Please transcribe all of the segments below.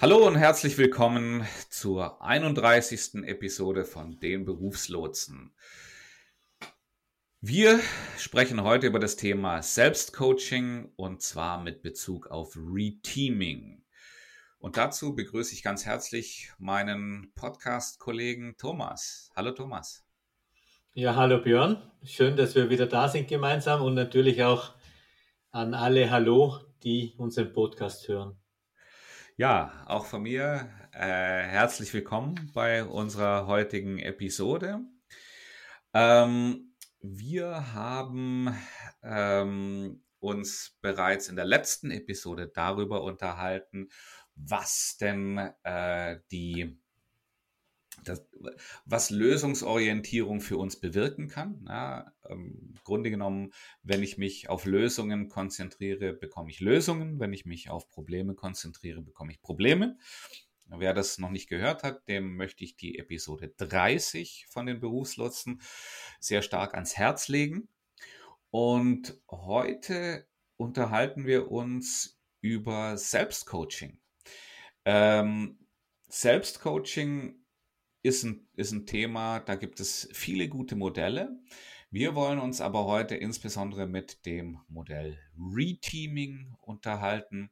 Hallo und herzlich willkommen zur 31. Episode von den Berufslotsen. Wir sprechen heute über das Thema Selbstcoaching und zwar mit Bezug auf Reteaming. Und dazu begrüße ich ganz herzlich meinen Podcast-Kollegen Thomas. Hallo Thomas. Ja, hallo Björn. Schön, dass wir wieder da sind gemeinsam und natürlich auch an alle Hallo, die unseren Podcast hören. Ja, auch von mir äh, herzlich willkommen bei unserer heutigen Episode. Ähm, wir haben ähm, uns bereits in der letzten Episode darüber unterhalten, was denn äh, die das, was Lösungsorientierung für uns bewirken kann. Ja, ähm, Im Grunde genommen, wenn ich mich auf Lösungen konzentriere, bekomme ich Lösungen. Wenn ich mich auf Probleme konzentriere, bekomme ich Probleme. Wer das noch nicht gehört hat, dem möchte ich die Episode 30 von den Berufslotsen sehr stark ans Herz legen. Und heute unterhalten wir uns über Selbstcoaching. Ähm, Selbstcoaching ist ein, ist ein Thema, da gibt es viele gute Modelle. Wir wollen uns aber heute insbesondere mit dem Modell Reteaming unterhalten.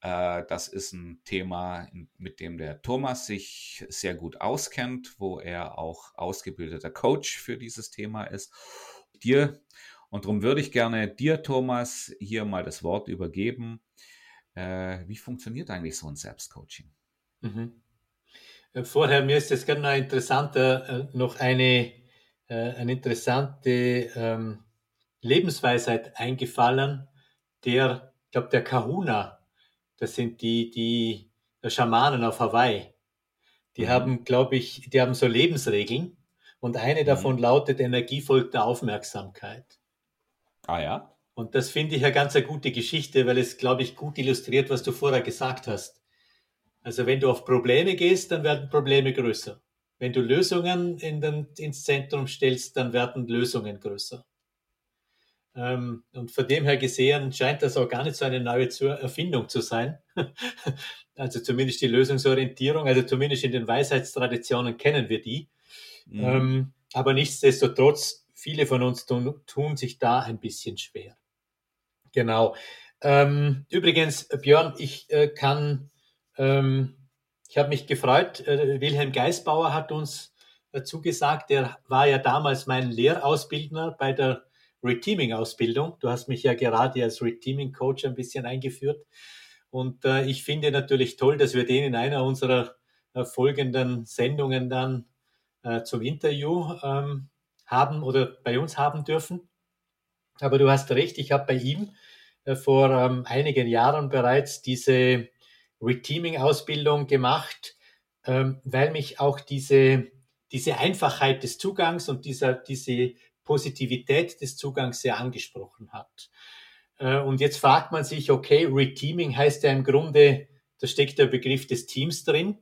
Äh, das ist ein Thema, mit dem der Thomas sich sehr gut auskennt, wo er auch ausgebildeter Coach für dieses Thema ist. Dir und darum würde ich gerne dir, Thomas, hier mal das Wort übergeben. Äh, wie funktioniert eigentlich so ein Selbstcoaching? Mhm. Äh, vorher, mir ist jetzt gerade noch interessanter, äh, noch eine, äh, eine interessante ähm, Lebensweisheit eingefallen, der, ich glaube, der Kahuna, das sind die, die Schamanen auf Hawaii. Die mhm. haben, glaube ich, die haben so Lebensregeln und eine mhm. davon lautet, Energie folgt der Aufmerksamkeit. Ah ja? Und das finde ich eine ganz eine gute Geschichte, weil es, glaube ich, gut illustriert, was du vorher gesagt hast. Also wenn du auf Probleme gehst, dann werden Probleme größer. Wenn du Lösungen in den, ins Zentrum stellst, dann werden Lösungen größer. Ähm, und von dem her gesehen scheint das auch gar nicht so eine neue Erfindung zu sein. also zumindest die Lösungsorientierung, also zumindest in den Weisheitstraditionen kennen wir die. Mhm. Ähm, aber nichtsdestotrotz, viele von uns tun, tun sich da ein bisschen schwer. Genau. Ähm, übrigens, Björn, ich äh, kann ähm, ich habe mich gefreut. Äh, Wilhelm Geisbauer hat uns äh, zugesagt. Der war ja damals mein Lehrausbildner bei der Reteaming-Ausbildung. Du hast mich ja gerade als Reteaming-Coach ein bisschen eingeführt. Und äh, ich finde natürlich toll, dass wir den in einer unserer äh, folgenden Sendungen dann äh, zum Interview ähm, haben oder bei uns haben dürfen. Aber du hast recht, ich habe bei ihm vor ähm, einigen Jahren bereits diese Reteaming-Ausbildung gemacht, ähm, weil mich auch diese, diese Einfachheit des Zugangs und dieser, diese Positivität des Zugangs sehr angesprochen hat. Äh, und jetzt fragt man sich, okay, Reteaming heißt ja im Grunde, da steckt der Begriff des Teams drin.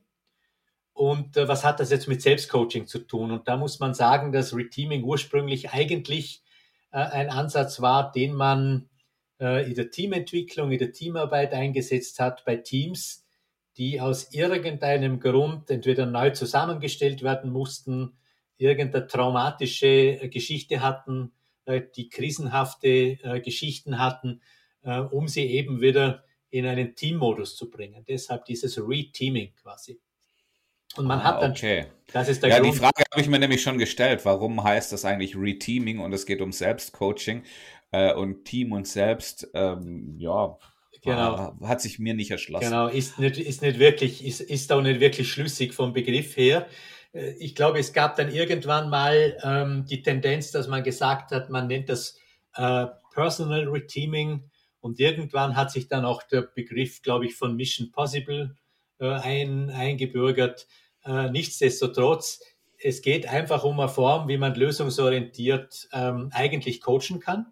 Und äh, was hat das jetzt mit Selbstcoaching zu tun? Und da muss man sagen, dass Reteaming ursprünglich eigentlich äh, ein Ansatz war, den man in der Teamentwicklung, in der Teamarbeit eingesetzt hat, bei Teams, die aus irgendeinem Grund entweder neu zusammengestellt werden mussten, irgendeine traumatische äh, Geschichte hatten, äh, die krisenhafte Geschichten hatten, um sie eben wieder in einen Teammodus zu bringen. Deshalb dieses Reteaming quasi. Und man ah, hat dann, okay. das ist der ja, Grund. die Frage habe ich mir nämlich schon gestellt. Warum heißt das eigentlich Reteaming und es geht um Selbstcoaching? Äh, und Team und selbst, ähm, ja, genau. hat sich mir nicht erschlossen. Genau, ist nicht, ist nicht wirklich, ist, ist auch nicht wirklich schlüssig vom Begriff her. Äh, ich glaube, es gab dann irgendwann mal ähm, die Tendenz, dass man gesagt hat, man nennt das äh, Personal Reteaming und irgendwann hat sich dann auch der Begriff, glaube ich, von Mission Possible äh, ein, eingebürgert. Äh, nichtsdestotrotz es geht einfach um eine Form, wie man lösungsorientiert ähm, eigentlich coachen kann.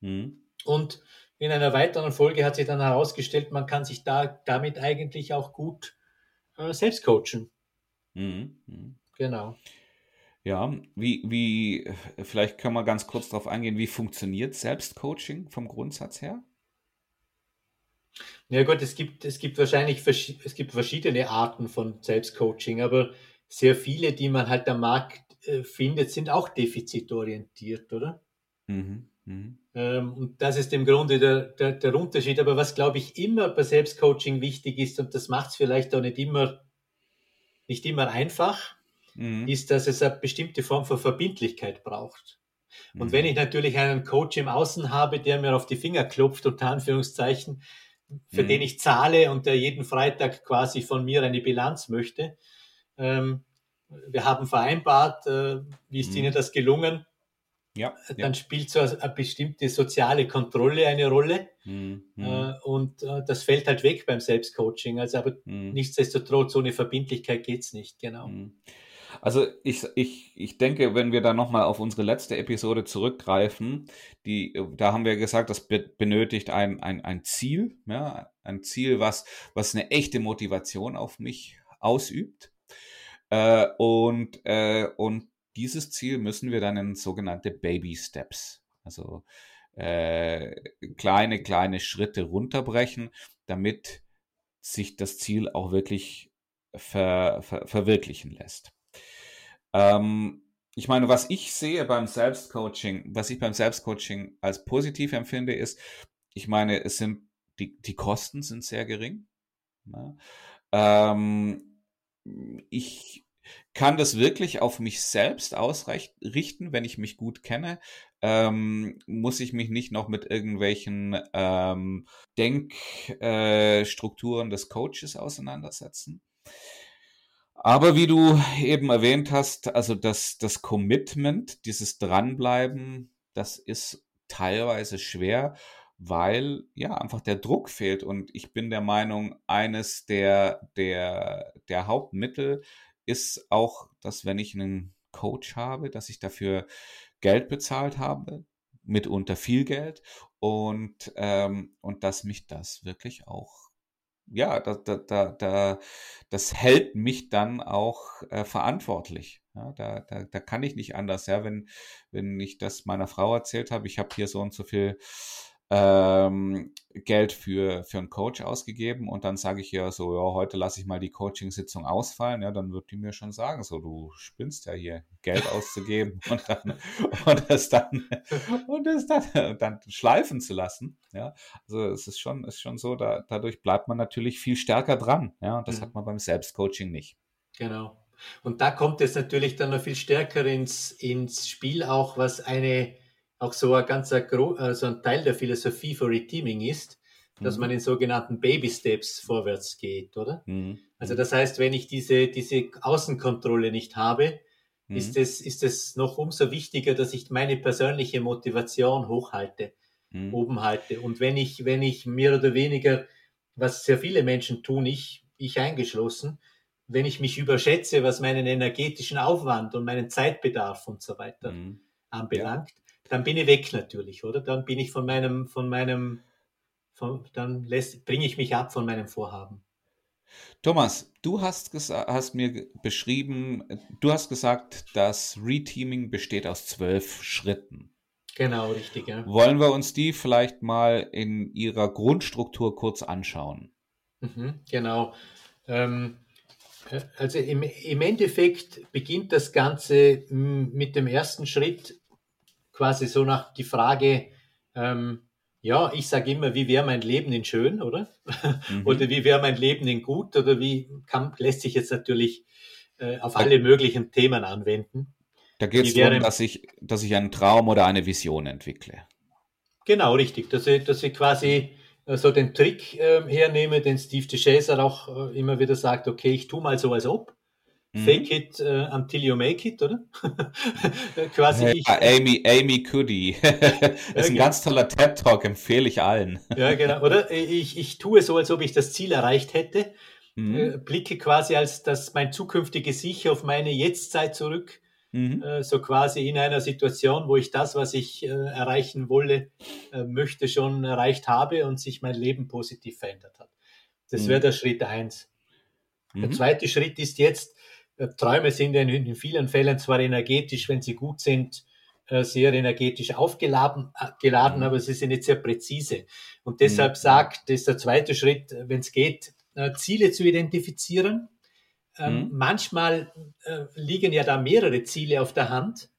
Mhm. Und in einer weiteren Folge hat sich dann herausgestellt, man kann sich da damit eigentlich auch gut äh, selbst coachen. Mhm. Mhm. Genau. Ja, wie, wie, vielleicht können wir ganz kurz darauf eingehen, wie funktioniert Selbstcoaching vom Grundsatz her? Ja gut, es gibt, es gibt wahrscheinlich es gibt verschiedene Arten von Selbstcoaching, aber sehr viele, die man halt am Markt äh, findet, sind auch defizitorientiert, oder? Mhm. Mhm. Ähm, und das ist im Grunde der, der, der Unterschied. Aber was, glaube ich, immer bei Selbstcoaching wichtig ist, und das macht es vielleicht auch nicht immer, nicht immer einfach, mhm. ist, dass es eine bestimmte Form von Verbindlichkeit braucht. Und mhm. wenn ich natürlich einen Coach im Außen habe, der mir auf die Finger klopft, unter Anführungszeichen, für mhm. den ich zahle und der jeden Freitag quasi von mir eine Bilanz möchte, ähm, wir haben vereinbart, äh, wie ist mhm. Ihnen das gelungen? Ja, dann ja. spielt so eine bestimmte soziale Kontrolle eine Rolle. Mhm. Äh, und äh, das fällt halt weg beim Selbstcoaching. Also aber mhm. nichtsdestotrotz, ohne Verbindlichkeit geht es nicht, genau. Mhm. Also ich, ich, ich denke, wenn wir da nochmal auf unsere letzte Episode zurückgreifen, die, da haben wir gesagt, das benötigt ein, ein, ein Ziel, ja, ein Ziel, was, was eine echte Motivation auf mich ausübt. Äh, und, äh, und dieses Ziel müssen wir dann in sogenannte Baby Steps, also äh, kleine, kleine Schritte runterbrechen, damit sich das Ziel auch wirklich ver, ver, verwirklichen lässt. Ähm, ich meine, was ich sehe beim Selbstcoaching, was ich beim Selbstcoaching als positiv empfinde, ist, ich meine, es sind die, die Kosten sind sehr gering. Ne? Ähm, ich kann das wirklich auf mich selbst ausrichten, wenn ich mich gut kenne. Ähm, muss ich mich nicht noch mit irgendwelchen ähm, Denkstrukturen äh, des Coaches auseinandersetzen. Aber wie du eben erwähnt hast, also das, das Commitment, dieses Dranbleiben, das ist teilweise schwer, weil ja einfach der Druck fehlt. Und ich bin der Meinung, eines der, der, der Hauptmittel ist auch, dass wenn ich einen Coach habe, dass ich dafür Geld bezahlt habe, mitunter viel Geld und, ähm, und dass mich das wirklich auch ja, da, da, da, da, das hält mich dann auch äh, verantwortlich. Ja, da, da, da kann ich nicht anders. Ja, wenn, wenn ich das meiner Frau erzählt habe, ich habe hier so und so viel ähm, Geld für, für einen Coach ausgegeben und dann sage ich ihr so, ja, heute lasse ich mal die Coaching-Sitzung ausfallen, ja, dann wird die mir schon sagen, so, du spinnst ja hier, Geld auszugeben und dann, und es dann, und es dann, dann schleifen zu lassen, ja. Also es ist schon, ist schon so, da, dadurch bleibt man natürlich viel stärker dran, ja, und das mhm. hat man beim Selbstcoaching nicht. Genau. Und da kommt es natürlich dann noch viel stärker ins, ins Spiel auch, was eine, auch so ein ganzer also ein Teil der Philosophie für Reteaming ist, dass mhm. man in sogenannten Baby Steps vorwärts geht, oder? Mhm. Also das heißt, wenn ich diese, diese Außenkontrolle nicht habe, mhm. ist, es, ist es noch umso wichtiger, dass ich meine persönliche Motivation hochhalte, mhm. oben halte. Und wenn ich, wenn ich mehr oder weniger, was sehr viele Menschen tun, ich, ich eingeschlossen, wenn ich mich überschätze, was meinen energetischen Aufwand und meinen Zeitbedarf und so weiter mhm. anbelangt, ja dann bin ich weg natürlich, oder? Dann bin ich von meinem, von meinem, von, dann bringe ich mich ab von meinem Vorhaben. Thomas, du hast, hast mir beschrieben, du hast gesagt, das Reteaming besteht aus zwölf Schritten. Genau, richtig. Ja. Wollen wir uns die vielleicht mal in ihrer Grundstruktur kurz anschauen? Mhm, genau. Ähm, also im, im Endeffekt beginnt das Ganze mit dem ersten Schritt, quasi so nach die Frage, ähm, ja, ich sage immer, wie wäre mein Leben in schön, oder? Mhm. oder wie wäre mein Leben in gut? Oder wie kann, lässt sich jetzt natürlich äh, auf alle möglichen Themen anwenden? Da geht es darum, dass ich, dass ich einen Traum oder eine Vision entwickle. Genau, richtig. Dass ich, dass ich quasi äh, so den Trick äh, hernehme, den Steve DeShazer auch äh, immer wieder sagt, okay, ich tue mal so, als ob. Mhm. Fake it uh, until you make it, oder? Quasi ja, ich, Amy, Amy Cuddy. das ist ein genau. ganz toller TED-Talk, empfehle ich allen. ja, genau, oder? Ich, ich tue so, als ob ich das Ziel erreicht hätte. mhm. äh, blicke quasi als das mein zukünftiges Ich auf meine Jetztzeit zurück. Mhm. Äh, so quasi in einer Situation, wo ich das, was ich äh, erreichen wolle, äh, möchte, schon erreicht habe und sich mein Leben positiv verändert hat. Das mhm. wäre der Schritt eins. Der mhm. zweite Schritt ist jetzt, Träume sind in, vielen Fällen zwar energetisch, wenn sie gut sind, äh, sehr energetisch aufgeladen, äh, geladen, mhm. aber sie sind nicht sehr präzise. Und deshalb mhm. sagt, das ist der zweite Schritt, wenn es geht, Ziele zu identifizieren. Ähm, mhm. Manchmal liegen ja da mehrere Ziele auf der Hand.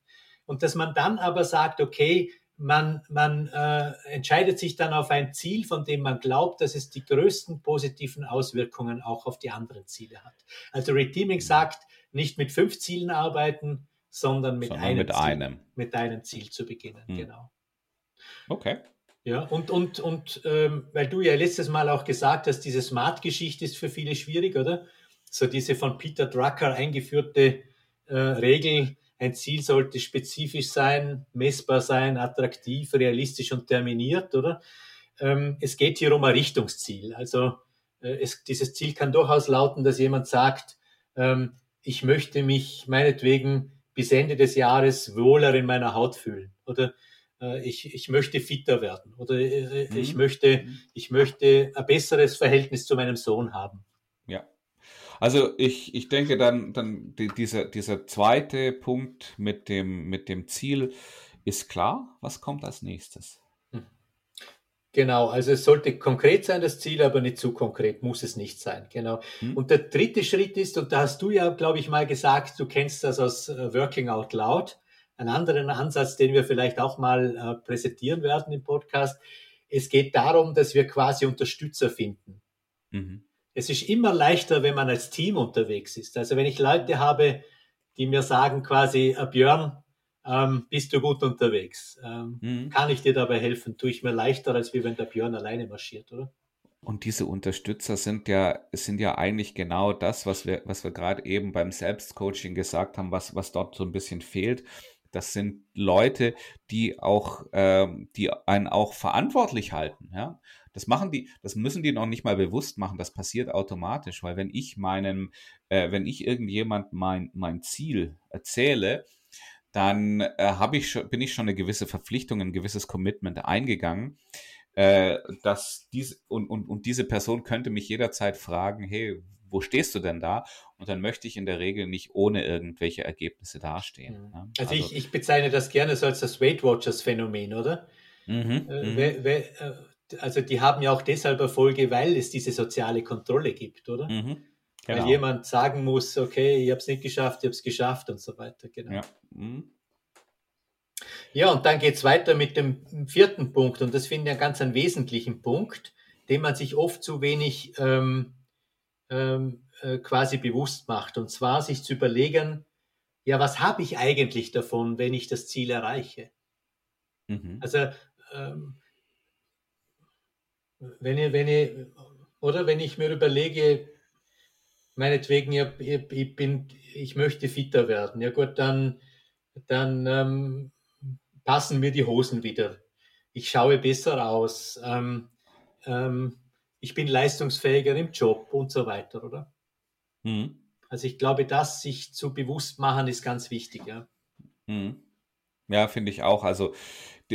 Und dass man dann aber sagt, okay, man, man äh, entscheidet sich dann auf ein Ziel, von dem man glaubt, dass es die größten positiven Auswirkungen auch auf die anderen Ziele hat. Also Reteaming mhm. sagt, nicht mit fünf Zielen arbeiten, sondern mit, sondern einem, mit Ziel, einem. Mit einem Ziel zu beginnen. Hm. Genau. Okay. Ja, und, und, und ähm, weil du ja letztes Mal auch gesagt hast, diese Smart-Geschichte ist für viele schwierig, oder? So diese von Peter Drucker eingeführte äh, Regel, ein Ziel sollte spezifisch sein, messbar sein, attraktiv, realistisch und terminiert, oder? Ähm, es geht hier um ein Richtungsziel. Also äh, es, dieses Ziel kann durchaus lauten, dass jemand sagt, ähm, ich möchte mich meinetwegen bis Ende des Jahres wohler in meiner Haut fühlen oder äh, ich, ich möchte fitter werden oder äh, mhm. ich, möchte, mhm. ich möchte ein besseres Verhältnis zu meinem Sohn haben. Also ich, ich denke dann, dann die, dieser, dieser zweite Punkt mit dem, mit dem Ziel ist klar. Was kommt als nächstes? Hm. Genau, also es sollte konkret sein, das Ziel, aber nicht zu konkret, muss es nicht sein. Genau. Hm. Und der dritte Schritt ist, und da hast du ja, glaube ich, mal gesagt, du kennst das aus äh, Working Out Loud, einen anderen Ansatz, den wir vielleicht auch mal äh, präsentieren werden im Podcast. Es geht darum, dass wir quasi Unterstützer finden. Mhm es ist immer leichter, wenn man als Team unterwegs ist. Also wenn ich Leute habe, die mir sagen quasi, äh, Björn, ähm, bist du gut unterwegs? Ähm, mhm. Kann ich dir dabei helfen? Tue ich mir leichter, als wie wenn der Björn alleine marschiert, oder? Und diese Unterstützer sind ja, sind ja eigentlich genau das, was wir, was wir gerade eben beim Selbstcoaching gesagt haben, was, was dort so ein bisschen fehlt. Das sind Leute, die auch, ähm, die einen auch verantwortlich halten. Ja? Das machen die, das müssen die noch nicht mal bewusst machen, das passiert automatisch, weil wenn ich meinem, äh, wenn ich irgendjemand mein, mein Ziel erzähle, dann äh, habe ich schon, bin ich schon eine gewisse Verpflichtung, ein gewisses Commitment eingegangen. Äh, dass dies, und, und, und diese Person könnte mich jederzeit fragen, hey, wo stehst du denn da? Und dann möchte ich in der Regel nicht ohne irgendwelche Ergebnisse dastehen. Mhm. Ne? Also, also, ich, ich bezeichne das gerne so als das Weight Watchers Phänomen, oder? Mhm, äh, mhm. wer, wer, äh, also die haben ja auch deshalb Erfolge, weil es diese soziale Kontrolle gibt, oder? Mhm, genau. Weil jemand sagen muss, okay, ich habe es nicht geschafft, ich habe es geschafft und so weiter. Genau. Ja, mhm. ja und dann geht es weiter mit dem vierten Punkt und das finde ich einen ganz einen wesentlichen Punkt, den man sich oft zu wenig ähm, ähm, äh, quasi bewusst macht. Und zwar sich zu überlegen, ja, was habe ich eigentlich davon, wenn ich das Ziel erreiche? Mhm. Also ähm, wenn ich, wenn ich, oder wenn ich mir überlege, meinetwegen, ich, ich, bin, ich möchte fitter werden, ja gut, dann, dann ähm, passen mir die Hosen wieder. Ich schaue besser aus. Ähm, ähm, ich bin leistungsfähiger im Job und so weiter, oder? Mhm. Also ich glaube, das sich zu bewusst machen ist ganz wichtig, ja. Mhm. Ja, finde ich auch. Also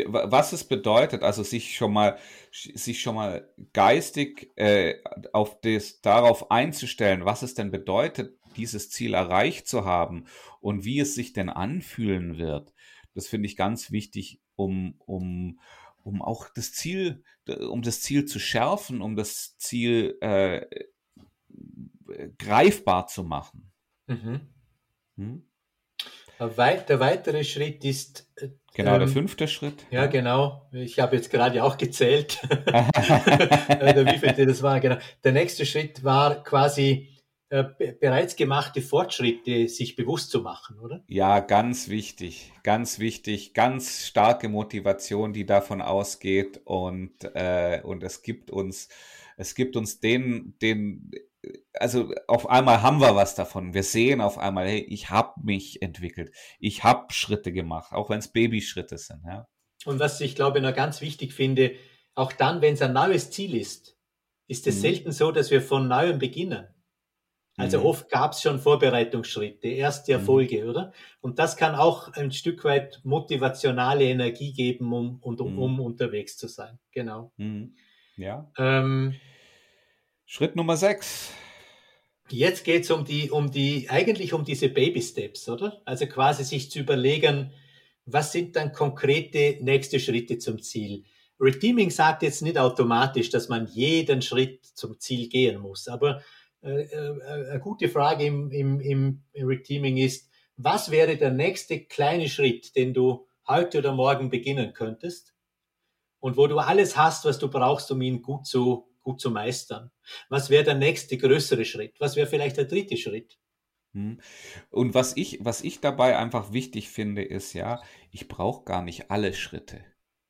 was es bedeutet, also sich schon mal, sich schon mal geistig äh, auf das, darauf einzustellen, was es denn bedeutet, dieses Ziel erreicht zu haben und wie es sich denn anfühlen wird. Das finde ich ganz wichtig, um, um, um auch das Ziel, um das Ziel zu schärfen, um das Ziel äh, greifbar zu machen. Mhm. Hm? Der weitere Schritt ist. Äh, genau, ähm, der fünfte Schritt. Ja, genau. Ich habe jetzt gerade auch gezählt, wie viel das war. Genau. Der nächste Schritt war quasi äh, bereits gemachte Fortschritte sich bewusst zu machen, oder? Ja, ganz wichtig, ganz wichtig, ganz starke Motivation, die davon ausgeht und äh, und es gibt uns es gibt uns den den also auf einmal haben wir was davon. Wir sehen auf einmal, hey, ich habe mich entwickelt. Ich habe Schritte gemacht, auch wenn es Babyschritte sind. Ja. Und was ich glaube noch ganz wichtig finde, auch dann, wenn es ein neues Ziel ist, ist es mhm. selten so, dass wir von neuem beginnen. Also mhm. oft gab es schon Vorbereitungsschritte, erste mhm. Erfolge, mhm. oder? Und das kann auch ein Stück weit motivationale Energie geben, um, und, um, mhm. um unterwegs zu sein. Genau. Mhm. Ja. Ähm, Schritt Nummer sechs. Jetzt geht es um die, um die, eigentlich um diese Baby Steps, oder? Also quasi sich zu überlegen, was sind dann konkrete nächste Schritte zum Ziel? Redeeming sagt jetzt nicht automatisch, dass man jeden Schritt zum Ziel gehen muss, aber äh, äh, eine gute Frage im, im, im Redeeming ist, was wäre der nächste kleine Schritt, den du heute oder morgen beginnen könntest und wo du alles hast, was du brauchst, um ihn gut zu, gut zu meistern? Was wäre der nächste größere Schritt? Was wäre vielleicht der dritte Schritt? Hm. Und was ich, was ich dabei einfach wichtig finde, ist ja, ich brauche gar nicht alle Schritte.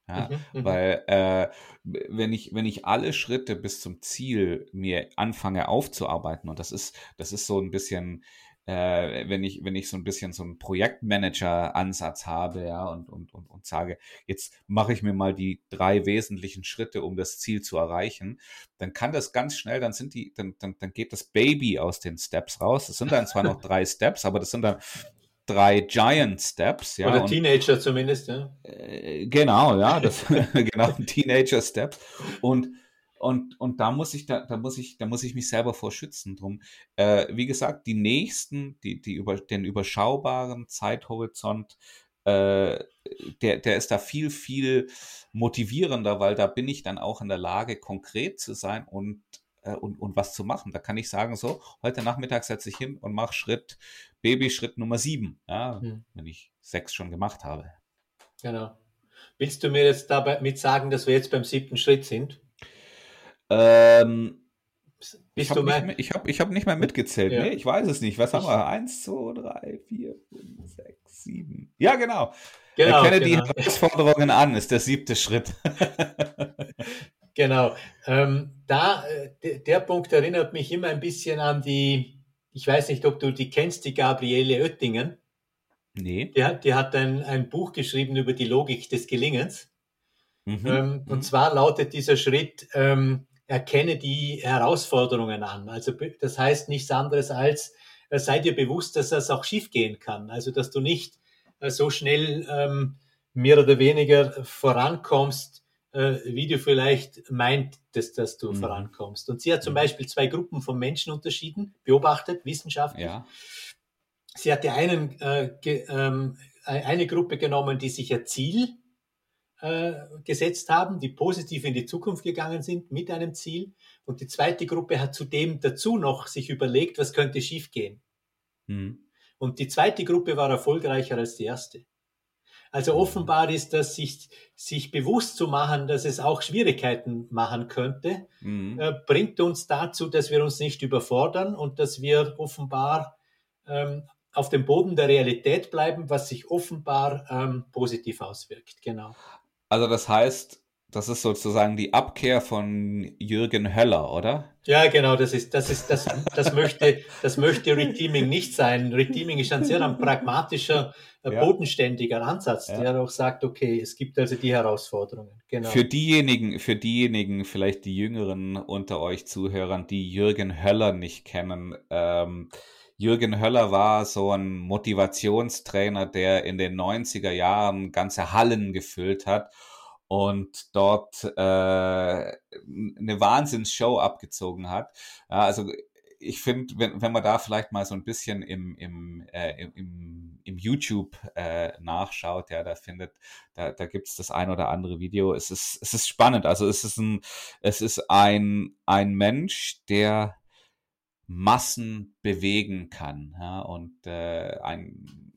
Ja, mhm, mhm, weil äh, wenn ich wenn ich alle Schritte bis zum Ziel mir anfange aufzuarbeiten und das ist das ist so ein bisschen äh, wenn ich wenn ich so ein bisschen so einen Projektmanager-Ansatz habe ja und und und, und sage jetzt mache ich mir mal die drei wesentlichen Schritte um das Ziel zu erreichen dann kann das ganz schnell dann sind die dann dann, dann geht das Baby aus den Steps raus das sind dann zwar noch drei Steps aber das sind dann drei Giant Steps. Ja, Oder Teenager zumindest, ja. Äh, genau, ja, das, genau, Teenager Steps. Und, und, und da muss ich, da, da muss ich, da muss ich mich selber vor schützen drum. Äh, wie gesagt, die nächsten, die, die über, den überschaubaren Zeithorizont, äh, der, der ist da viel, viel motivierender, weil da bin ich dann auch in der Lage, konkret zu sein und äh, und, und was zu machen. Da kann ich sagen, so, heute Nachmittag setze ich hin und mache Schritt, Babyschritt Nummer sieben, ja, hm. wenn ich sechs schon gemacht habe. Genau. Willst du mir jetzt dabei mit sagen, dass wir jetzt beim siebten Schritt sind? Ähm, ich habe nicht, ich hab, ich hab nicht mehr mitgezählt. Ja. Nee, ich weiß es nicht. Was ich, haben wir? Eins, zwei, drei, vier, fünf, sechs, sieben. Ja, genau. genau Erkenne genau. die Herausforderungen an, ist der siebte Schritt. Genau. Ähm, da, äh, der Punkt erinnert mich immer ein bisschen an die, ich weiß nicht, ob du die kennst, die Gabriele Oettingen. Nee. Die hat, die hat ein, ein Buch geschrieben über die Logik des Gelingens. Mhm. Ähm, mhm. und zwar lautet dieser Schritt, ähm, erkenne die Herausforderungen an. Also das heißt nichts anderes als, äh, sei dir bewusst, dass das auch schiefgehen kann. Also dass du nicht äh, so schnell ähm, mehr oder weniger vorankommst, äh, wie du vielleicht meintest, dass du mhm. vorankommst. Und sie hat zum mhm. Beispiel zwei Gruppen von Menschen unterschieden, beobachtet, wissenschaftlich. Ja. Sie hatte einen, äh, ge, ähm, eine Gruppe genommen, die sich ein Ziel äh, gesetzt haben, die positiv in die Zukunft gegangen sind mit einem Ziel. Und die zweite Gruppe hat zudem dazu noch sich überlegt, was könnte schiefgehen. Mhm. Und die zweite Gruppe war erfolgreicher als die erste. Also offenbar ist das, sich, sich bewusst zu machen, dass es auch Schwierigkeiten machen könnte, mhm. äh, bringt uns dazu, dass wir uns nicht überfordern und dass wir offenbar ähm, auf dem Boden der Realität bleiben, was sich offenbar ähm, positiv auswirkt. Genau. Also das heißt, das ist sozusagen die Abkehr von Jürgen Höller, oder? Ja, genau, das ist, das ist, das, das möchte, das möchte Redeeming nicht sein. Redeeming ist ein sehr ein pragmatischer, äh, ja. bodenständiger Ansatz, ja. der auch sagt, okay, es gibt also die Herausforderungen. Genau. Für diejenigen, für diejenigen, vielleicht die Jüngeren unter euch Zuhörern, die Jürgen Höller nicht kennen, ähm, Jürgen Höller war so ein Motivationstrainer, der in den 90er Jahren ganze Hallen gefüllt hat und dort äh, eine Wahnsinnsshow abgezogen hat. Ja, also ich finde, wenn, wenn man da vielleicht mal so ein bisschen im, im, äh, im, im YouTube äh, nachschaut, ja, da findet, da, da gibt es das ein oder andere Video. Es ist, es ist spannend. Also es ist ein, es ist ein, ein Mensch, der Massen bewegen kann. Ja, und äh, ein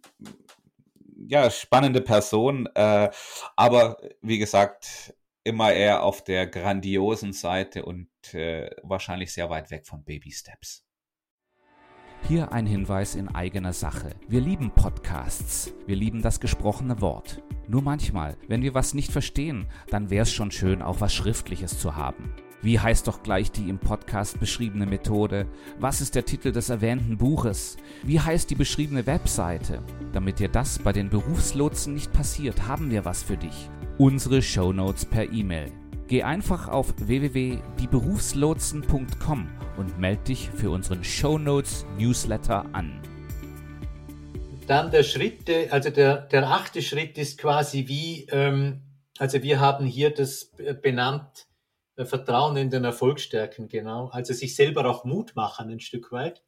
ja, spannende Person, äh, aber wie gesagt, immer eher auf der grandiosen Seite und äh, wahrscheinlich sehr weit weg von Baby Steps. Hier ein Hinweis in eigener Sache. Wir lieben Podcasts. Wir lieben das gesprochene Wort. Nur manchmal, wenn wir was nicht verstehen, dann wäre es schon schön, auch was Schriftliches zu haben. Wie heißt doch gleich die im Podcast beschriebene Methode? Was ist der Titel des erwähnten Buches? Wie heißt die beschriebene Webseite? Damit dir das bei den Berufslotsen nicht passiert, haben wir was für dich. Unsere Shownotes per E-Mail. Geh einfach auf www.dieberufslotsen.com und melde dich für unseren Show Notes Newsletter an. Dann der Schritt, also der, der achte Schritt ist quasi wie, ähm, also wir haben hier das benannt, Vertrauen in den Erfolgsstärken, genau. Also sich selber auch Mut machen ein Stück weit.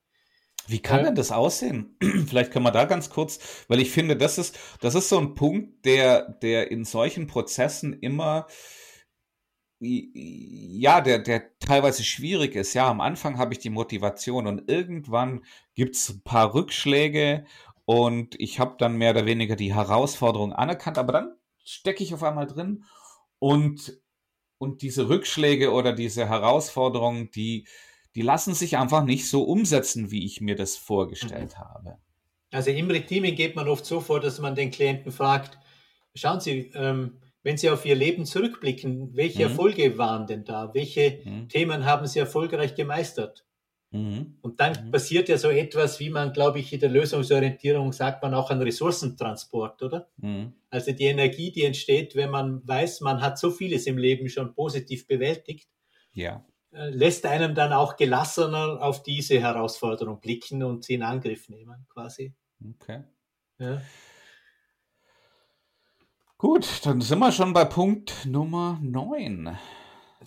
Wie kann denn das aussehen? Vielleicht können wir da ganz kurz, weil ich finde, das ist, das ist so ein Punkt, der, der in solchen Prozessen immer, ja, der, der teilweise schwierig ist. Ja, am Anfang habe ich die Motivation und irgendwann gibt es ein paar Rückschläge und ich habe dann mehr oder weniger die Herausforderung anerkannt, aber dann stecke ich auf einmal drin und, und diese Rückschläge oder diese Herausforderungen, die, die lassen sich einfach nicht so umsetzen, wie ich mir das vorgestellt mhm. habe. Also im Reteaming geht man oft so vor, dass man den Klienten fragt, schauen Sie, ähm, wenn Sie auf Ihr Leben zurückblicken, welche mhm. Erfolge waren denn da? Welche mhm. Themen haben Sie erfolgreich gemeistert? Mhm. Und dann mhm. passiert ja so etwas, wie man, glaube ich, in der Lösungsorientierung sagt man auch an Ressourcentransport, oder? Mhm. Also die Energie, die entsteht, wenn man weiß, man hat so vieles im Leben schon positiv bewältigt, ja. Äh, lässt einem dann auch gelassener auf diese Herausforderung blicken und sie in Angriff nehmen, quasi. Okay. Ja. Gut, dann sind wir schon bei Punkt Nummer 9.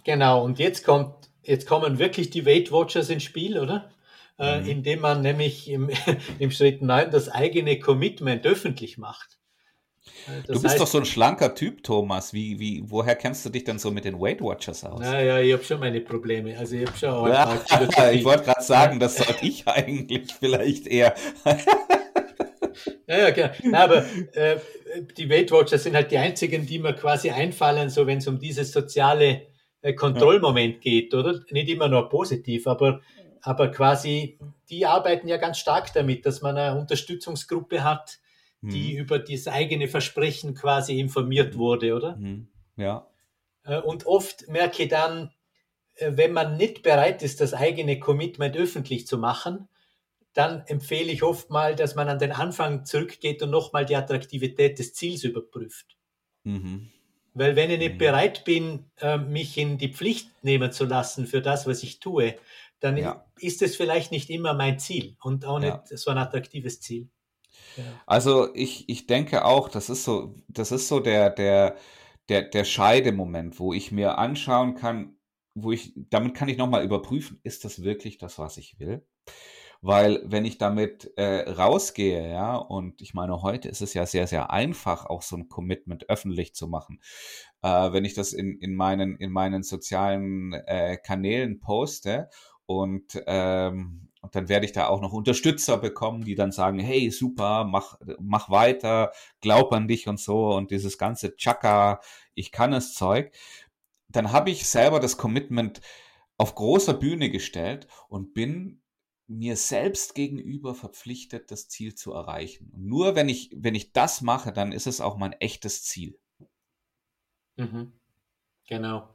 Genau, und jetzt kommt, jetzt kommen wirklich die Weight Watchers ins Spiel, oder? Äh, mhm. indem man nämlich im, im Schritt 9 das eigene Commitment öffentlich macht. Äh, das du bist heißt, doch so ein schlanker Typ, Thomas. Wie, wie, woher kennst du dich denn so mit den Weight Watchers aus? Naja, ich habe schon meine Probleme. Also ich habe schon ja, Ich wollte gerade sagen, das sollte ich eigentlich vielleicht eher. ja, ja, genau. Na, aber äh, die Weight Watchers sind halt die einzigen, die mir quasi einfallen, so wenn es um dieses soziale Kontrollmoment geht, oder? Nicht immer nur positiv, aber, aber quasi, die arbeiten ja ganz stark damit, dass man eine Unterstützungsgruppe hat, die hm. über das eigene Versprechen quasi informiert wurde, oder? Hm. Ja. Äh, und oft merke ich dann, äh, wenn man nicht bereit ist, das eigene Commitment öffentlich zu machen, dann empfehle ich oft mal, dass man an den Anfang zurückgeht und nochmal die Attraktivität des Ziels überprüft. Mhm. Weil wenn ich nicht mhm. bereit bin, äh, mich in die Pflicht nehmen zu lassen für das, was ich tue, dann ja. ist es vielleicht nicht immer mein Ziel und auch nicht ja. so ein attraktives Ziel. Ja. Also ich, ich denke auch, das ist so, das ist so der, der, der, der Scheidemoment, wo ich mir anschauen kann, wo ich, damit kann ich nochmal überprüfen, ist das wirklich das, was ich will? Weil wenn ich damit äh, rausgehe, ja, und ich meine, heute ist es ja sehr, sehr einfach, auch so ein Commitment öffentlich zu machen. Äh, wenn ich das in, in, meinen, in meinen sozialen äh, Kanälen poste und ähm, und dann werde ich da auch noch Unterstützer bekommen, die dann sagen, hey, super, mach, mach weiter, glaub an dich und so und dieses ganze Chaka, ich kann es Zeug. Dann habe ich selber das Commitment auf großer Bühne gestellt und bin mir selbst gegenüber verpflichtet, das Ziel zu erreichen. Und nur wenn ich, wenn ich das mache, dann ist es auch mein echtes Ziel. Mhm. Genau.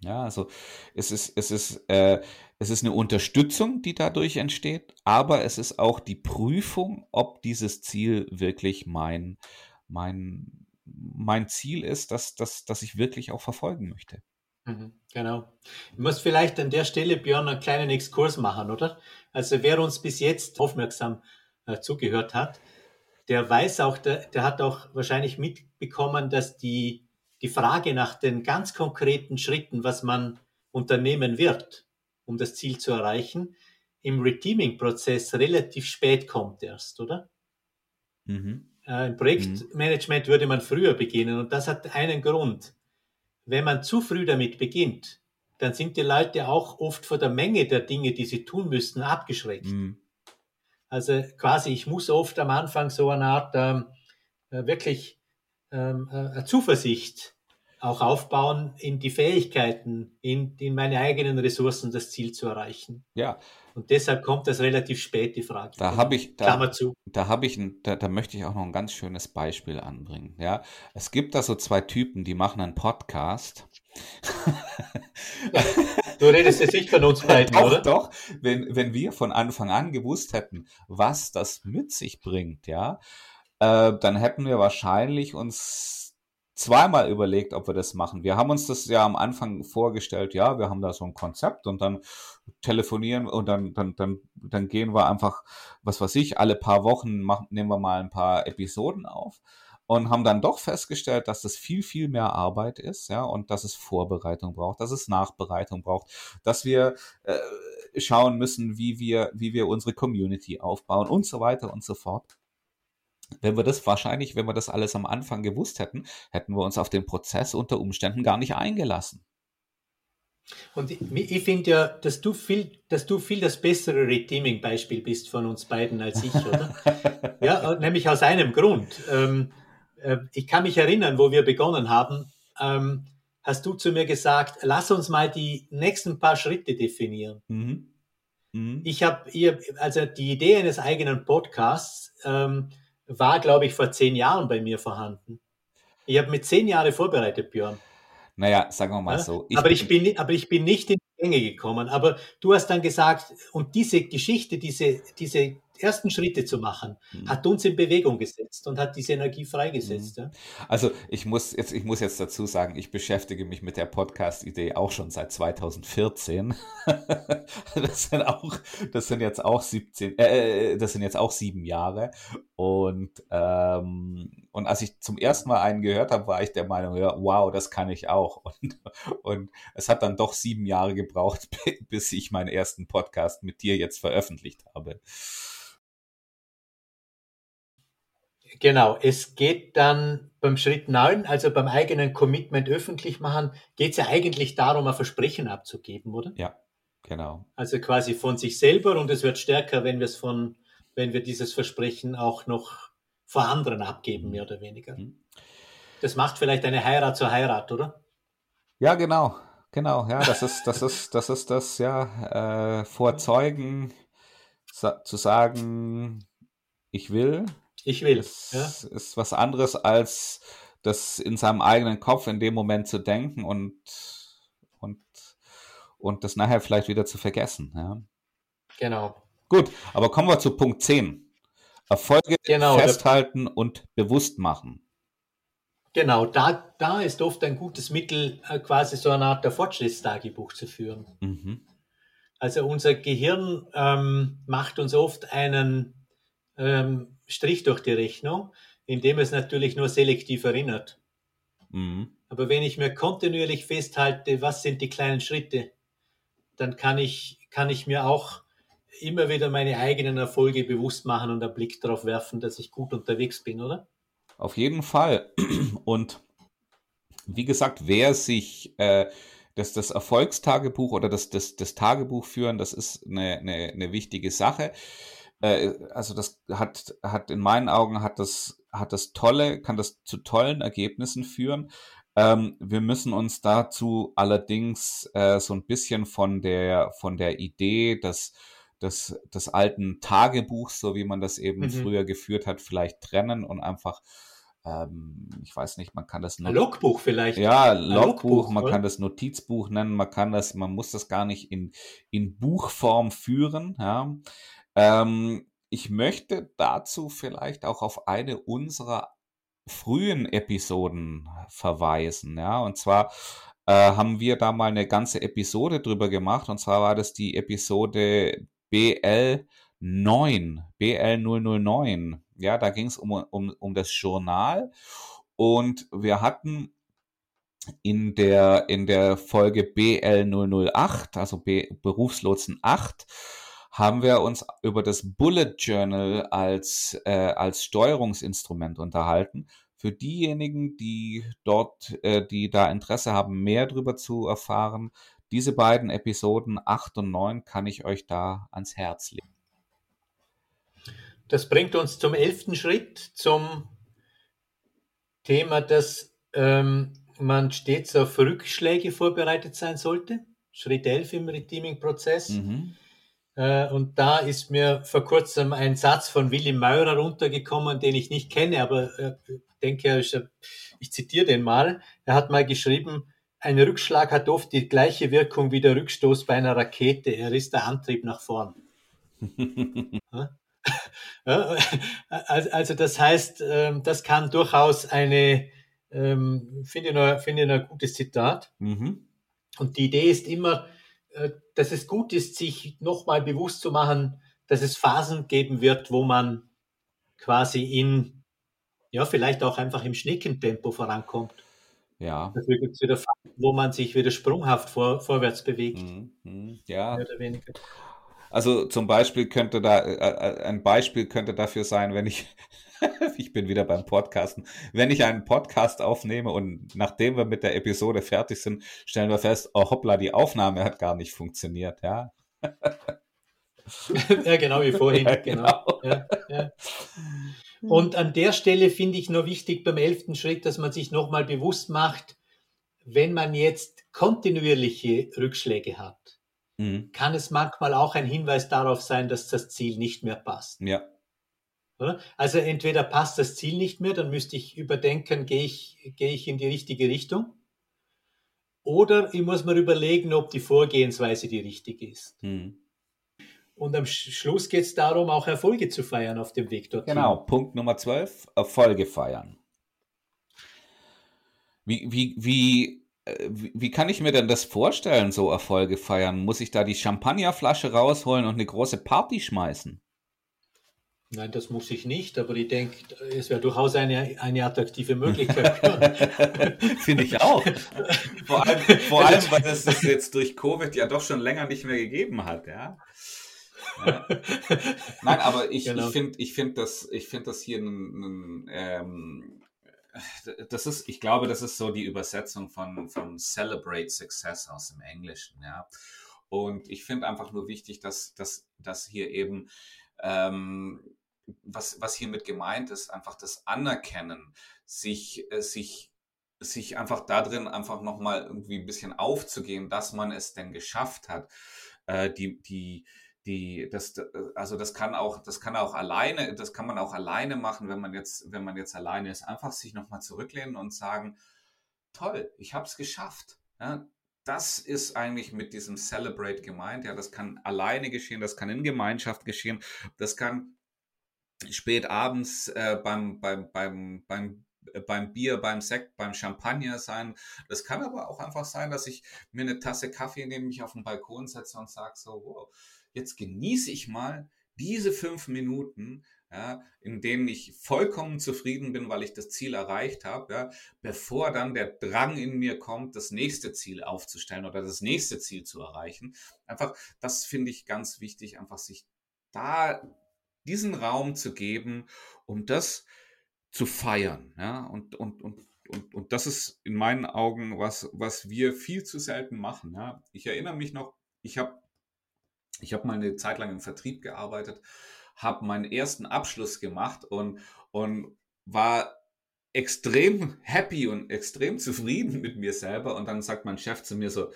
Ja, also es ist, es ist, äh, es ist eine Unterstützung, die dadurch entsteht, aber es ist auch die Prüfung, ob dieses Ziel wirklich mein, mein, mein Ziel ist, das, das, das ich wirklich auch verfolgen möchte. Mhm, genau. Ich muss vielleicht an der Stelle, Björn, einen kleinen Exkurs machen, oder? Also wer uns bis jetzt aufmerksam äh, zugehört hat, der weiß auch, der, der hat auch wahrscheinlich mitbekommen, dass die, die Frage nach den ganz konkreten Schritten, was man unternehmen wird, um das Ziel zu erreichen, im Reteaming-Prozess relativ spät kommt erst, oder? Mhm. Äh, Im Projektmanagement mhm. würde man früher beginnen und das hat einen Grund wenn man zu früh damit beginnt, dann sind die Leute auch oft vor der Menge der Dinge, die sie tun müssten, abgeschreckt. Mhm. Also quasi, ich muss oft am Anfang so eine Art ähm, äh, wirklich ähm, äh, Zuversicht auch aufbauen in die Fähigkeiten, in, in meine eigenen Ressourcen das Ziel zu erreichen. Ja. Und deshalb kommt das relativ spät, die Frage. Da habe ich, da, Klammer zu. Da habe ich, da, da möchte ich auch noch ein ganz schönes Beispiel anbringen. Ja, es gibt da so zwei Typen, die machen einen Podcast. du redest jetzt nicht von uns beiden, doch, oder? Doch, wenn, wenn wir von Anfang an gewusst hätten, was das mit sich bringt, ja, äh, dann hätten wir wahrscheinlich uns zweimal überlegt, ob wir das machen. Wir haben uns das ja am Anfang vorgestellt, ja, wir haben da so ein Konzept und dann telefonieren und dann, dann, dann, dann gehen wir einfach, was weiß ich, alle paar Wochen machen, nehmen wir mal ein paar Episoden auf und haben dann doch festgestellt, dass das viel, viel mehr Arbeit ist, ja, und dass es Vorbereitung braucht, dass es Nachbereitung braucht, dass wir äh, schauen müssen, wie wir, wie wir unsere Community aufbauen und so weiter und so fort. Wenn wir das wahrscheinlich, wenn wir das alles am Anfang gewusst hätten, hätten wir uns auf den Prozess unter Umständen gar nicht eingelassen. Und ich, ich finde ja, dass du viel, dass du viel das bessere Redeeming-Beispiel bist von uns beiden als ich, oder? ja, nämlich aus einem Grund. Ähm, äh, ich kann mich erinnern, wo wir begonnen haben, ähm, hast du zu mir gesagt, lass uns mal die nächsten paar Schritte definieren. Mhm. Mhm. Ich habe, also die Idee eines eigenen Podcasts ähm, war, glaube ich, vor zehn Jahren bei mir vorhanden. Ich habe mit zehn Jahren vorbereitet, Björn. Naja, sagen wir mal ja? so. Ich aber, ich bin, aber ich bin nicht in die Gänge gekommen. Aber du hast dann gesagt, und diese Geschichte, diese, diese ersten Schritte zu machen, mhm. hat uns in Bewegung gesetzt und hat diese Energie freigesetzt. Mhm. Ja? Also ich muss jetzt, ich muss jetzt dazu sagen, ich beschäftige mich mit der Podcast-Idee auch schon seit 2014. das sind auch, das sind jetzt auch 17, äh, das sind jetzt auch sieben Jahre. Und ähm, und als ich zum ersten Mal einen gehört habe, war ich der Meinung, ja, wow, das kann ich auch. Und, und es hat dann doch sieben Jahre gebraucht, bis ich meinen ersten Podcast mit dir jetzt veröffentlicht habe. Genau, es geht dann beim Schritt 9, also beim eigenen Commitment öffentlich machen, geht es ja eigentlich darum, ein Versprechen abzugeben, oder? Ja, genau. Also quasi von sich selber und es wird stärker, wenn wir es von, wenn wir dieses Versprechen auch noch vor anderen abgeben, mehr oder weniger. Mhm. Das macht vielleicht eine Heirat zur Heirat, oder? Ja, genau, genau, ja, das ist, das ist, das ist das, ja, äh, vor Zeugen sa zu sagen, ich will, ich will. Das ja. ist was anderes, als das in seinem eigenen Kopf in dem Moment zu denken und, und, und das nachher vielleicht wieder zu vergessen. Ja. Genau. Gut, aber kommen wir zu Punkt 10. Erfolge genau, festhalten und bewusst machen. Genau, da, da ist oft ein gutes Mittel, äh, quasi so eine Art der Fortschrittstagebuch zu führen. Mhm. Also unser Gehirn ähm, macht uns oft einen ähm, Strich durch die Rechnung, indem es natürlich nur selektiv erinnert. Mhm. Aber wenn ich mir kontinuierlich festhalte, was sind die kleinen Schritte, dann kann ich, kann ich mir auch immer wieder meine eigenen Erfolge bewusst machen und einen Blick darauf werfen, dass ich gut unterwegs bin, oder? Auf jeden Fall. Und wie gesagt, wer sich äh, das, das Erfolgstagebuch oder das, das, das Tagebuch führen, das ist eine, eine, eine wichtige Sache. Äh, also das hat, hat in meinen Augen hat das, hat das tolle, kann das zu tollen Ergebnissen führen. Ähm, wir müssen uns dazu allerdings äh, so ein bisschen von der, von der Idee des, des, des alten Tagebuchs, so wie man das eben mhm. früher geführt hat, vielleicht trennen und einfach ähm, ich weiß nicht, man kann das Not Logbuch vielleicht. Ja, Logbuch, Logbuch man oder? kann das Notizbuch nennen, man kann das, man muss das gar nicht in, in Buchform führen, ja. Ähm, ich möchte dazu vielleicht auch auf eine unserer frühen Episoden verweisen. Ja, und zwar äh, haben wir da mal eine ganze Episode drüber gemacht. Und zwar war das die Episode BL 9, BL 009. Ja, da ging es um, um, um das Journal. Und wir hatten in der, in der Folge BL 008, also B, Berufslotsen 8, haben wir uns über das Bullet Journal als, äh, als Steuerungsinstrument unterhalten. Für diejenigen, die dort, äh, die da Interesse haben, mehr darüber zu erfahren, diese beiden Episoden 8 und 9 kann ich euch da ans Herz legen. Das bringt uns zum elften Schritt, zum Thema, dass ähm, man stets auf Rückschläge vorbereitet sein sollte. Schritt 11 im Redeeming-Prozess. Mhm. Äh, und da ist mir vor kurzem ein Satz von Willy Meurer runtergekommen, den ich nicht kenne, aber äh, denke, ich zitiere den mal. Er hat mal geschrieben, ein Rückschlag hat oft die gleiche Wirkung wie der Rückstoß bei einer Rakete. Er ist der Antrieb nach vorn. also das heißt, ähm, das kann durchaus eine, Ähm, finde ich, finde ich ein gutes Zitat. Mhm. Und die Idee ist immer, äh, dass es gut ist, sich nochmal bewusst zu machen, dass es Phasen geben wird, wo man quasi in, ja, vielleicht auch einfach im Schneckentempo vorankommt. Ja. Dafür gibt es wieder Phasen, wo man sich wieder sprunghaft vor, vorwärts bewegt. Mhm. mhm ja. Mehr oder weniger. Also zum Beispiel könnte da, äh, äh, ein Beispiel könnte dafür sein, wenn ich, ich bin wieder beim Podcasten, wenn ich einen Podcast aufnehme und nachdem wir mit der Episode fertig sind, stellen wir fest, oh hoppla, die Aufnahme hat gar nicht funktioniert, ja. ja, genau wie vorhin. Ja, genau. genau. Ja, ja. Und an der Stelle finde ich nur wichtig beim elften Schritt, dass man sich nochmal bewusst macht, wenn man jetzt kontinuierliche Rückschläge hat, mhm. kann es manchmal auch ein Hinweis darauf sein, dass das Ziel nicht mehr passt. Ja. Also entweder passt das Ziel nicht mehr, dann müsste ich überdenken, gehe ich, gehe ich in die richtige Richtung? Oder ich muss mir überlegen, ob die Vorgehensweise die richtige ist. Mhm. Und am Schluss geht es darum, auch Erfolge zu feiern auf dem Weg dorthin. Genau, Punkt Nummer 12, Erfolge feiern. Wie, wie, wie, äh, wie kann ich mir denn das vorstellen, so Erfolge feiern? Muss ich da die Champagnerflasche rausholen und eine große Party schmeißen? Nein, das muss ich nicht, aber ich denke, es wäre durchaus eine, eine attraktive Möglichkeit. Finde ich auch. Vor allem, vor allem, weil es das jetzt durch Covid ja doch schon länger nicht mehr gegeben hat, ja. ja. Nein, aber ich, genau. ich finde ich find das, find das hier ein, ein ähm, das ist, ich glaube, das ist so die Übersetzung von, von Celebrate Success aus dem Englischen, ja. Und ich finde einfach nur wichtig, dass, dass, dass hier eben ähm, was, was hiermit gemeint ist, einfach das Anerkennen, sich, äh, sich, sich einfach darin einfach nochmal irgendwie ein bisschen aufzugehen, dass man es denn geschafft hat. Äh, die, die, die, das, also das kann auch, das kann auch alleine, das kann man auch alleine machen, wenn man jetzt, wenn man jetzt alleine ist, einfach sich nochmal zurücklehnen und sagen, toll, ich habe es geschafft. Ja, das ist eigentlich mit diesem Celebrate gemeint. Ja, das kann alleine geschehen, das kann in Gemeinschaft geschehen, das kann spät abends äh, beim, beim, beim, beim, äh, beim Bier, beim Sekt, beim Champagner sein. Das kann aber auch einfach sein, dass ich mir eine Tasse Kaffee nehme, mich auf den Balkon setze und sage so, wow, jetzt genieße ich mal diese fünf Minuten, ja, in denen ich vollkommen zufrieden bin, weil ich das Ziel erreicht habe, ja, bevor dann der Drang in mir kommt, das nächste Ziel aufzustellen oder das nächste Ziel zu erreichen. Einfach, das finde ich ganz wichtig, einfach sich da diesen Raum zu geben, um das zu feiern. Ja? Und, und, und, und, und das ist in meinen Augen was, was wir viel zu selten machen. Ja? Ich erinnere mich noch, ich habe ich hab mal eine Zeit lang im Vertrieb gearbeitet, habe meinen ersten Abschluss gemacht und, und war extrem happy und extrem zufrieden mit mir selber. Und dann sagt mein Chef zu mir so,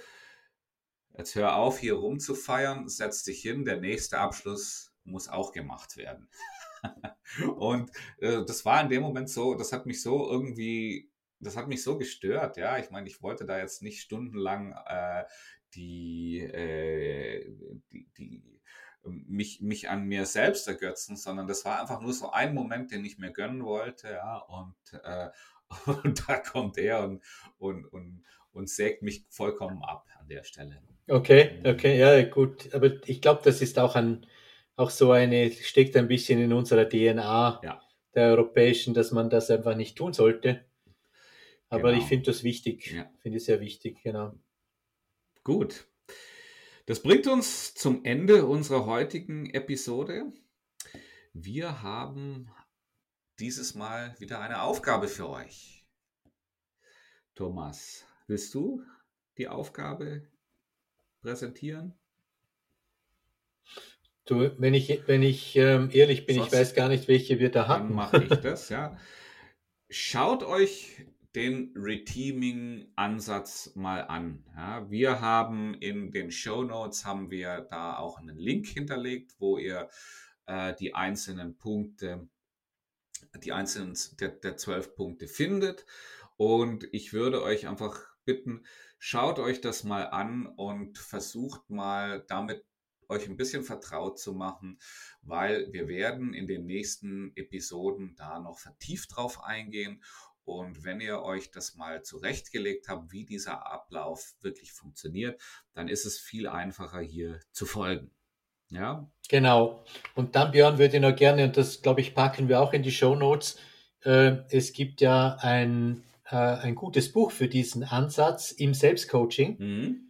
jetzt hör auf, hier rumzufeiern, setz dich hin, der nächste Abschluss muss auch gemacht werden. und äh, das war in dem Moment so, das hat mich so irgendwie, das hat mich so gestört, ja. Ich meine, ich wollte da jetzt nicht stundenlang äh, die, äh, die, die mich, mich an mir selbst ergötzen, sondern das war einfach nur so ein Moment, den ich mir gönnen wollte, ja, und, äh, und da kommt er und, und, und, und sägt mich vollkommen ab an der Stelle. Okay, okay, ja, gut. Aber ich glaube, das ist auch ein, auch so eine, steckt ein bisschen in unserer DNA ja. der europäischen, dass man das einfach nicht tun sollte. Aber genau. ich finde das wichtig, ja. finde ich sehr wichtig, genau. Gut. Das bringt uns zum Ende unserer heutigen Episode. Wir haben dieses Mal wieder eine Aufgabe für euch. Thomas, willst du die Aufgabe präsentieren? Du, wenn ich, wenn ich ähm, ehrlich bin, Sonst ich weiß gar nicht, welche wir da. Dann mache ich das, ja. Schaut euch den Reteaming-Ansatz mal an. Ja, wir haben in den Show Notes haben wir da auch einen Link hinterlegt, wo ihr äh, die einzelnen Punkte, die einzelnen der, der zwölf Punkte findet. Und ich würde euch einfach bitten, schaut euch das mal an und versucht mal damit euch ein bisschen vertraut zu machen, weil wir werden in den nächsten Episoden da noch vertieft drauf eingehen Und wenn ihr euch das mal zurechtgelegt habt, wie dieser Ablauf wirklich funktioniert, dann ist es viel einfacher hier zu folgen. Ja. Genau. Und dann, Björn, würde ich noch gerne, und das glaube ich, packen wir auch in die Show Notes. Äh, es gibt ja ein, äh, ein gutes Buch für diesen Ansatz im Selbstcoaching. Mhm.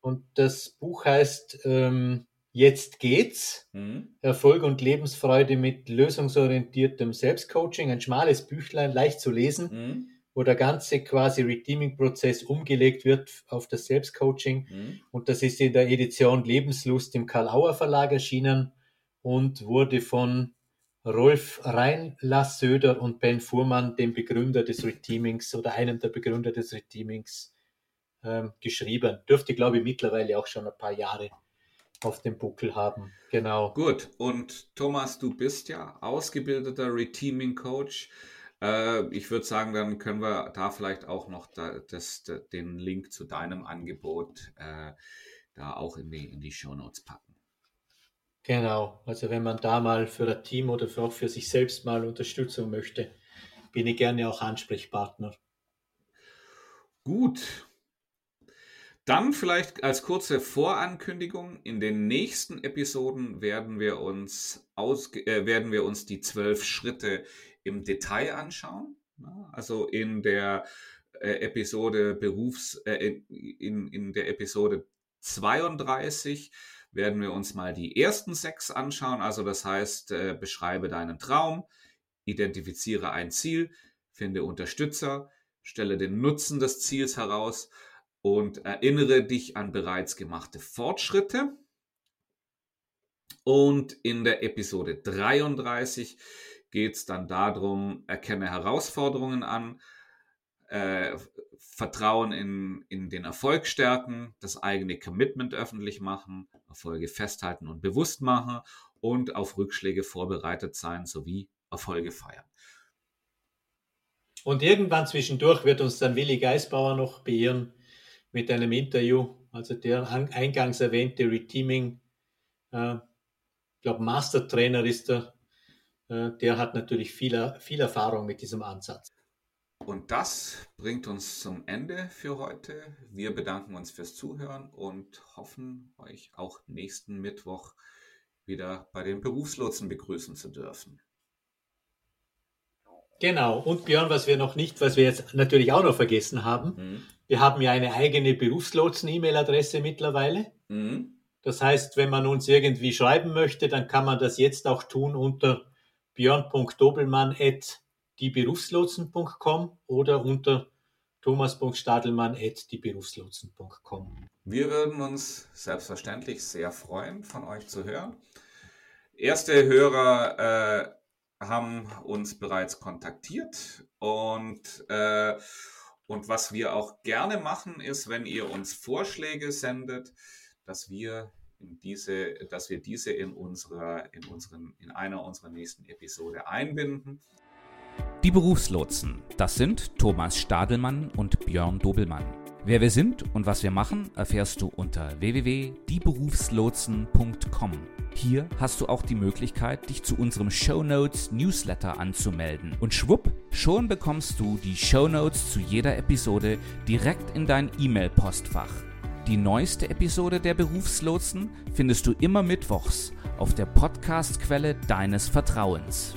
Und das Buch heißt ähm, Jetzt geht's. Mhm. Erfolg und Lebensfreude mit lösungsorientiertem Selbstcoaching. Ein schmales Büchlein, leicht zu lesen, mhm. wo der ganze quasi Redeeming-Prozess umgelegt wird auf das Selbstcoaching. Mhm. Und das ist in der Edition Lebenslust im Karl-Auer Verlag erschienen und wurde von Rolf Reinlassöder und Ben Fuhrmann, dem Begründer des Reteamings oder einem der Begründer des Reteamings, ähm, geschrieben. Dürfte, glaube ich, mittlerweile auch schon ein paar Jahre auf dem Buckel haben. Genau. Gut. Und Thomas, du bist ja ausgebildeter Reteaming Coach. Äh, ich würde sagen, dann können wir da vielleicht auch noch da, das, da, den Link zu deinem Angebot äh, da auch in die, in die Show Notes packen. Genau. Also wenn man da mal für ein Team oder für auch für sich selbst mal Unterstützung möchte, bin ich gerne auch Ansprechpartner. Gut, dann vielleicht als kurze Vorankündigung, in den nächsten Episoden werden wir uns, aus, äh, werden wir uns die zwölf Schritte im Detail anschauen. Also in der äh, Episode Berufs, äh, in, in der Episode 32 werden wir uns mal die ersten sechs anschauen. Also das heißt, äh, beschreibe deinen Traum, identifiziere ein Ziel, finde Unterstützer, stelle den Nutzen des Ziels heraus und erinnere dich an bereits gemachte Fortschritte. Und in der Episode 33 geht es dann darum, erkenne Herausforderungen an, äh, Vertrauen in, in den Erfolg stärken, das eigene Commitment öffentlich machen, Erfolge festhalten und bewusst machen und auf Rückschläge vorbereitet sein sowie Erfolge feiern. Und irgendwann zwischendurch wird uns dann Willi Geisbauer noch beirren mit einem Interview. Also der eingangs erwähnte Reteaming, äh, ich glaube Mastertrainer ist er, äh, der hat natürlich viel, viel Erfahrung mit diesem Ansatz. Und das bringt uns zum Ende für heute. Wir bedanken uns fürs Zuhören und hoffen, euch auch nächsten Mittwoch wieder bei den Berufslotsen begrüßen zu dürfen. Genau. Und Björn, was wir noch nicht, was wir jetzt natürlich auch noch vergessen haben, mhm. Wir haben ja eine eigene Berufslotsen-E-Mail-Adresse mittlerweile. Mhm. Das heißt, wenn man uns irgendwie schreiben möchte, dann kann man das jetzt auch tun unter björn.dobelmann.dieberufslotsen.com oder unter thomas.stadelmann.dieberufslotsen.com. Wir würden uns selbstverständlich sehr freuen, von euch zu hören. Erste Hörer äh, haben uns bereits kontaktiert und äh, und was wir auch gerne machen, ist, wenn ihr uns Vorschläge sendet, dass wir in diese, dass wir diese in unserer, in unseren, in einer unserer nächsten Episode einbinden. Die Berufslotsen, das sind Thomas Stadelmann und Björn Dobelmann. Wer wir sind und was wir machen, erfährst du unter www.dieberufslotsen.com. Hier hast du auch die Möglichkeit, dich zu unserem Show Notes Newsletter anzumelden. Und schwupp, schon bekommst du die Show Notes zu jeder Episode direkt in dein E-Mail-Postfach. Die neueste Episode der Berufslotsen findest du immer mittwochs auf der Podcast-Quelle deines Vertrauens.